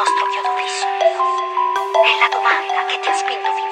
nostro chiodo fisso. È la domanda che ti ha spinto fino